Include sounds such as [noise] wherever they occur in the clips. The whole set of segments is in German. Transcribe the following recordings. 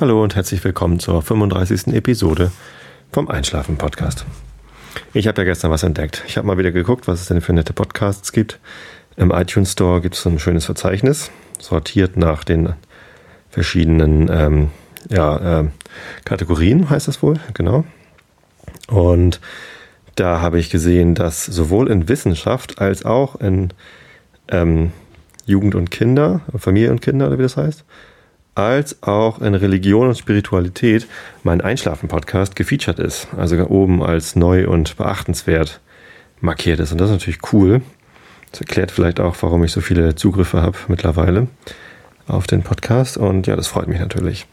Hallo und herzlich willkommen zur 35. Episode vom Einschlafen Podcast. Ich habe ja gestern was entdeckt. Ich habe mal wieder geguckt, was es denn für nette Podcasts gibt. Im iTunes Store gibt es so ein schönes Verzeichnis, sortiert nach den verschiedenen ähm, ja, äh, Kategorien, heißt das wohl, genau. Und da habe ich gesehen, dass sowohl in Wissenschaft als auch in ähm, Jugend und Kinder, Familie und Kinder, oder wie das heißt, als auch in Religion und Spiritualität mein Einschlafen-Podcast gefeatured ist. Also oben als neu und beachtenswert markiert ist. Und das ist natürlich cool. Das erklärt vielleicht auch, warum ich so viele Zugriffe habe mittlerweile auf den Podcast. Und ja, das freut mich natürlich.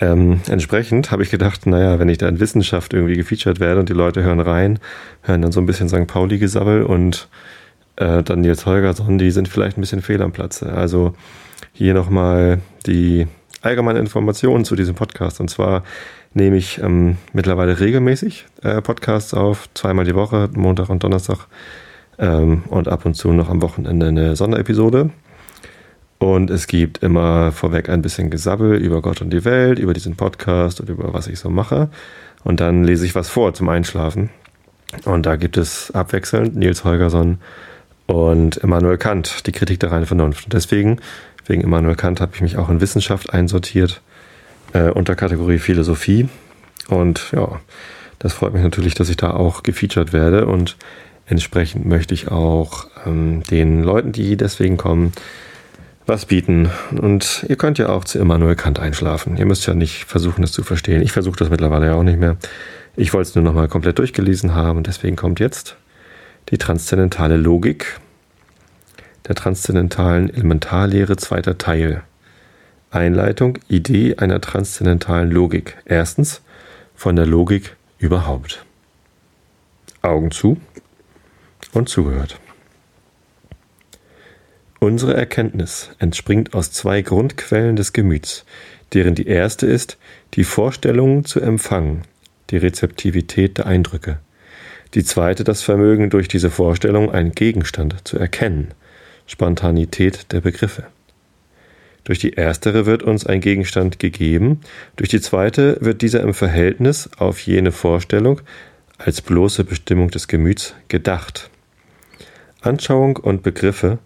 Ähm, entsprechend habe ich gedacht, naja, wenn ich da in Wissenschaft irgendwie gefeatured werde und die Leute hören rein, hören dann so ein bisschen St. Pauli-Gesabbel und äh, dann Nils Holgersson, die sind vielleicht ein bisschen fehl am Platze. Also hier nochmal die allgemeine Informationen zu diesem Podcast. Und zwar nehme ich ähm, mittlerweile regelmäßig äh, Podcasts auf, zweimal die Woche, Montag und Donnerstag ähm, und ab und zu noch am Wochenende eine Sonderepisode. Und es gibt immer vorweg ein bisschen Gesabbel über Gott und die Welt, über diesen Podcast und über was ich so mache. Und dann lese ich was vor zum Einschlafen. Und da gibt es abwechselnd Nils Holgersson und Immanuel Kant, die Kritik der reinen Vernunft. Und deswegen Wegen Immanuel Kant habe ich mich auch in Wissenschaft einsortiert, äh, unter Kategorie Philosophie. Und ja, das freut mich natürlich, dass ich da auch gefeatured werde. Und entsprechend möchte ich auch ähm, den Leuten, die deswegen kommen, was bieten. Und ihr könnt ja auch zu Immanuel Kant einschlafen. Ihr müsst ja nicht versuchen, das zu verstehen. Ich versuche das mittlerweile ja auch nicht mehr. Ich wollte es nur nochmal komplett durchgelesen haben und deswegen kommt jetzt die transzendentale Logik der transzendentalen Elementarlehre zweiter Teil. Einleitung, Idee einer transzendentalen Logik. Erstens, von der Logik überhaupt. Augen zu und zugehört. Unsere Erkenntnis entspringt aus zwei Grundquellen des Gemüts, deren die erste ist, die Vorstellungen zu empfangen, die Rezeptivität der Eindrücke. Die zweite das Vermögen, durch diese Vorstellung einen Gegenstand zu erkennen, Spontanität der Begriffe. Durch die erstere wird uns ein Gegenstand gegeben, durch die zweite wird dieser im Verhältnis auf jene Vorstellung als bloße Bestimmung des Gemüts gedacht. Anschauung und Begriffe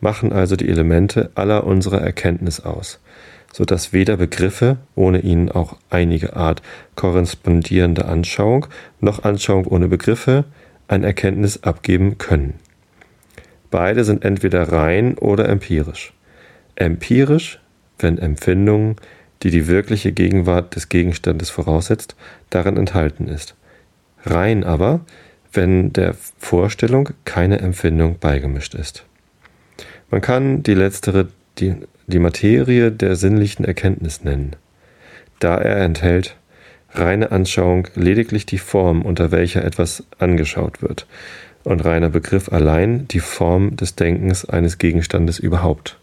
machen also die Elemente aller unserer Erkenntnis aus, so dass weder Begriffe, ohne ihnen auch einige Art korrespondierende Anschauung, noch Anschauung ohne Begriffe ein Erkenntnis abgeben können. Beide sind entweder rein oder empirisch. Empirisch, wenn Empfindungen, die die wirkliche Gegenwart des Gegenstandes voraussetzt, darin enthalten ist. Rein aber, wenn der Vorstellung keine Empfindung beigemischt ist. Man kann die letztere die, die Materie der sinnlichen Erkenntnis nennen, da er enthält reine Anschauung lediglich die Form, unter welcher etwas angeschaut wird, und reiner Begriff allein die Form des Denkens eines Gegenstandes überhaupt.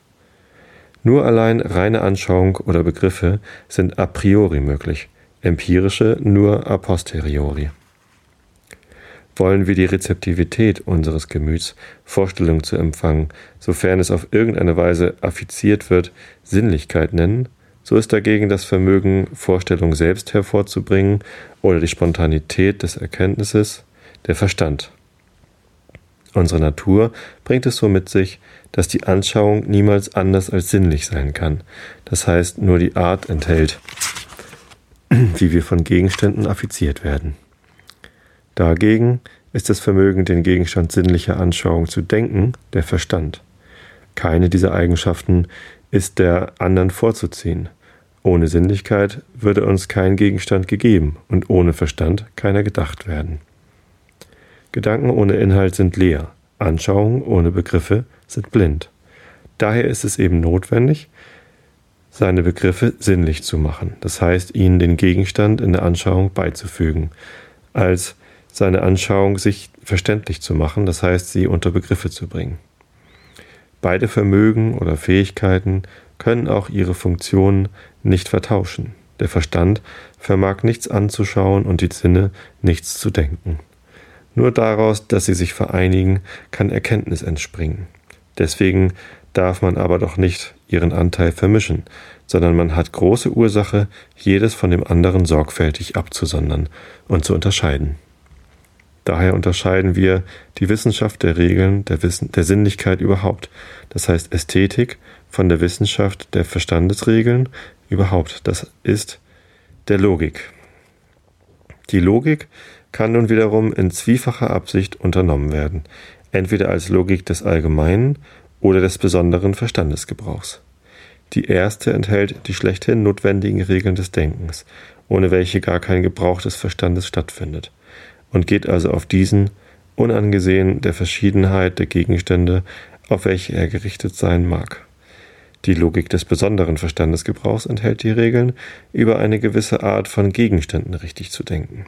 Nur allein reine Anschauung oder Begriffe sind a priori möglich, empirische nur a posteriori. Wollen wir die Rezeptivität unseres Gemüts, Vorstellung zu empfangen, sofern es auf irgendeine Weise affiziert wird, Sinnlichkeit nennen, so ist dagegen das Vermögen, Vorstellung selbst hervorzubringen oder die Spontanität des Erkenntnisses der Verstand. Unsere Natur bringt es so mit sich, dass die Anschauung niemals anders als sinnlich sein kann, das heißt nur die Art enthält, [clears throat] wie wir von Gegenständen affiziert werden. Dagegen ist das Vermögen, den Gegenstand sinnlicher Anschauung zu denken, der Verstand. Keine dieser Eigenschaften ist der anderen vorzuziehen. Ohne Sinnlichkeit würde uns kein Gegenstand gegeben und ohne Verstand keiner gedacht werden. Gedanken ohne Inhalt sind leer, Anschauungen ohne Begriffe sind blind. Daher ist es eben notwendig, seine Begriffe sinnlich zu machen, das heißt ihnen den Gegenstand in der Anschauung beizufügen, als seine Anschauung sich verständlich zu machen, das heißt sie unter Begriffe zu bringen. Beide Vermögen oder Fähigkeiten können auch ihre Funktionen nicht vertauschen. Der Verstand vermag nichts anzuschauen und die Sinne nichts zu denken. Nur daraus, dass sie sich vereinigen, kann Erkenntnis entspringen. Deswegen darf man aber doch nicht ihren Anteil vermischen, sondern man hat große Ursache, jedes von dem anderen sorgfältig abzusondern und zu unterscheiden. Daher unterscheiden wir die Wissenschaft der Regeln der, Wissen, der Sinnlichkeit überhaupt, das heißt Ästhetik, von der Wissenschaft der Verstandesregeln überhaupt, das ist der Logik. Die Logik kann nun wiederum in zwiefacher Absicht unternommen werden, entweder als Logik des allgemeinen oder des besonderen Verstandesgebrauchs. Die erste enthält die schlechthin notwendigen Regeln des Denkens, ohne welche gar kein Gebrauch des Verstandes stattfindet, und geht also auf diesen, unangesehen der Verschiedenheit der Gegenstände, auf welche er gerichtet sein mag. Die Logik des besonderen Verstandesgebrauchs enthält die Regeln, über eine gewisse Art von Gegenständen richtig zu denken.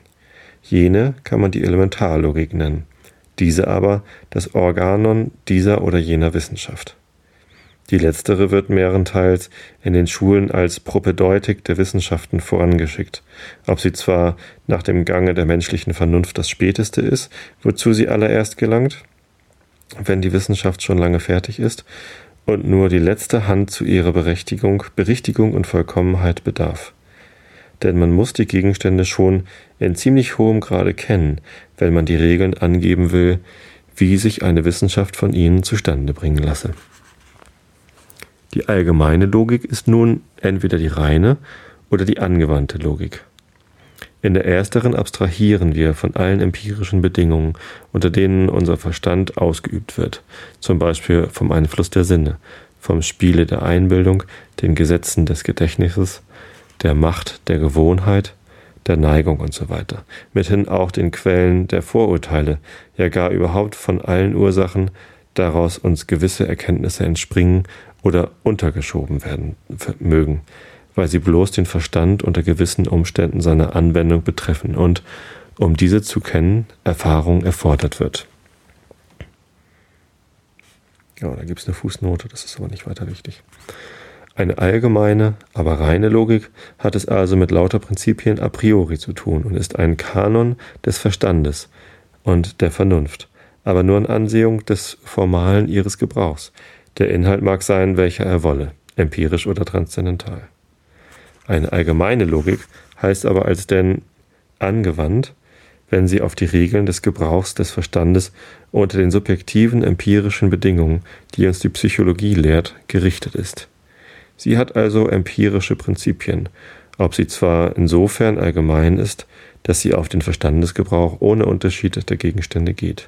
Jene kann man die Elementarlogik nennen, diese aber das Organon dieser oder jener Wissenschaft. Die letztere wird mehrenteils in den Schulen als Propedeutik der Wissenschaften vorangeschickt, ob sie zwar nach dem Gange der menschlichen Vernunft das späteste ist, wozu sie allererst gelangt, wenn die Wissenschaft schon lange fertig ist, und nur die letzte Hand zu ihrer Berechtigung, Berichtigung und Vollkommenheit bedarf. Denn man muss die Gegenstände schon in ziemlich hohem Grade kennen, wenn man die Regeln angeben will, wie sich eine Wissenschaft von ihnen zustande bringen lasse. Die allgemeine Logik ist nun entweder die reine oder die angewandte Logik. In der ersteren abstrahieren wir von allen empirischen Bedingungen, unter denen unser Verstand ausgeübt wird, zum Beispiel vom Einfluss der Sinne, vom Spiele der Einbildung, den Gesetzen des Gedächtnisses, der Macht der Gewohnheit, der Neigung und so weiter, mithin auch den Quellen der Vorurteile, ja gar überhaupt von allen Ursachen, daraus uns gewisse Erkenntnisse entspringen oder untergeschoben werden mögen, weil sie bloß den Verstand unter gewissen Umständen seiner Anwendung betreffen und, um diese zu kennen, Erfahrung erfordert wird. Ja, da gibt es eine Fußnote, das ist aber nicht weiter wichtig. Eine allgemeine, aber reine Logik hat es also mit lauter Prinzipien a priori zu tun und ist ein Kanon des Verstandes und der Vernunft, aber nur in Ansehung des Formalen ihres Gebrauchs. Der Inhalt mag sein, welcher er wolle, empirisch oder transzendental. Eine allgemeine Logik heißt aber als denn angewandt, wenn sie auf die Regeln des Gebrauchs des Verstandes unter den subjektiven empirischen Bedingungen, die uns die Psychologie lehrt, gerichtet ist. Sie hat also empirische Prinzipien, ob sie zwar insofern allgemein ist, dass sie auf den Verstandesgebrauch ohne Unterschied der Gegenstände geht.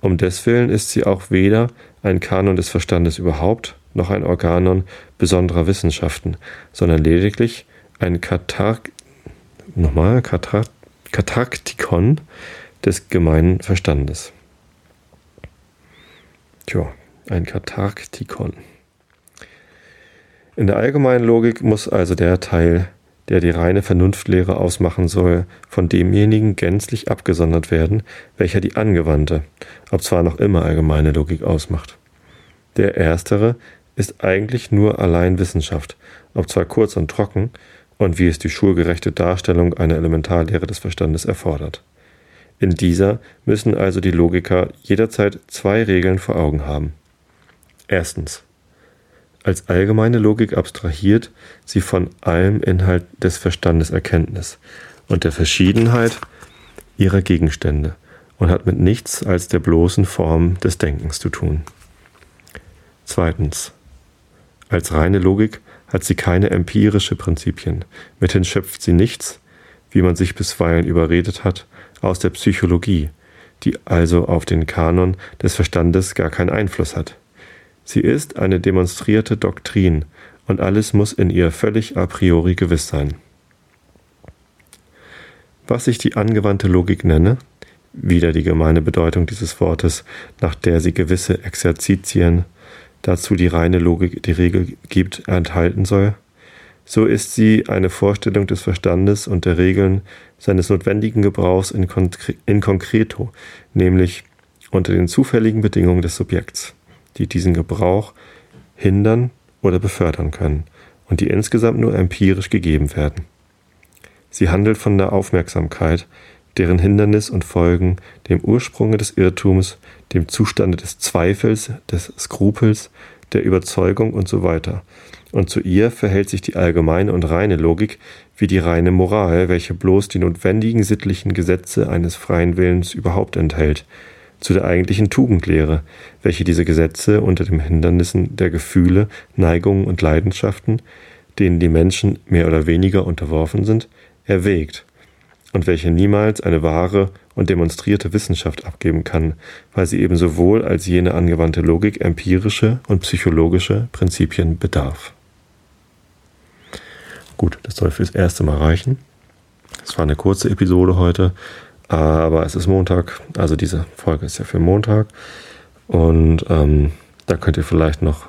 Um deswillen ist sie auch weder ein Kanon des Verstandes überhaupt, noch ein Organon besonderer Wissenschaften, sondern lediglich ein Katark nochmal Katar Katarktikon des gemeinen Verstandes. Tja, ein Katarktikon. In der allgemeinen Logik muss also der Teil, der die reine Vernunftlehre ausmachen soll, von demjenigen gänzlich abgesondert werden, welcher die angewandte, ob zwar noch immer allgemeine Logik ausmacht. Der erstere ist eigentlich nur allein Wissenschaft, ob zwar kurz und trocken, und wie es die schulgerechte Darstellung einer Elementarlehre des Verstandes erfordert. In dieser müssen also die Logiker jederzeit zwei Regeln vor Augen haben. Erstens als allgemeine Logik abstrahiert sie von allem Inhalt des Verstandes Erkenntnis und der Verschiedenheit ihrer Gegenstände und hat mit nichts als der bloßen Form des Denkens zu tun. Zweitens. Als reine Logik hat sie keine empirische Prinzipien, mithin schöpft sie nichts, wie man sich bisweilen überredet hat, aus der Psychologie, die also auf den Kanon des Verstandes gar keinen Einfluss hat. Sie ist eine demonstrierte Doktrin, und alles muss in ihr völlig a priori gewiss sein. Was ich die angewandte Logik nenne, wieder die gemeine Bedeutung dieses Wortes, nach der sie gewisse Exerzitien, dazu die reine Logik die Regel gibt, enthalten soll, so ist sie eine Vorstellung des Verstandes und der Regeln seines notwendigen Gebrauchs in, Konkre in concreto, nämlich unter den zufälligen Bedingungen des Subjekts die diesen Gebrauch hindern oder befördern können und die insgesamt nur empirisch gegeben werden. Sie handelt von der Aufmerksamkeit, deren Hindernis und Folgen dem Ursprunge des Irrtums, dem Zustande des Zweifels, des Skrupels, der Überzeugung und so weiter. Und zu ihr verhält sich die allgemeine und reine Logik wie die reine Moral, welche bloß die notwendigen sittlichen Gesetze eines freien Willens überhaupt enthält, zu der eigentlichen Tugendlehre, welche diese Gesetze unter den Hindernissen der Gefühle, Neigungen und Leidenschaften, denen die Menschen mehr oder weniger unterworfen sind, erwägt und welche niemals eine wahre und demonstrierte Wissenschaft abgeben kann, weil sie eben sowohl als jene angewandte Logik empirische und psychologische Prinzipien bedarf. Gut, das soll fürs erste Mal reichen. Es war eine kurze Episode heute, aber es ist Montag, also diese Folge ist ja für Montag. Und ähm, da könnt ihr vielleicht noch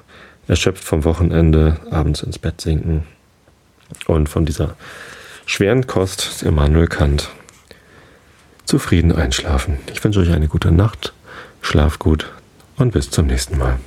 erschöpft vom Wochenende abends ins Bett sinken und von dieser schweren Kost Immanuel Kant zufrieden einschlafen. Ich wünsche euch eine gute Nacht, schlaf gut und bis zum nächsten Mal.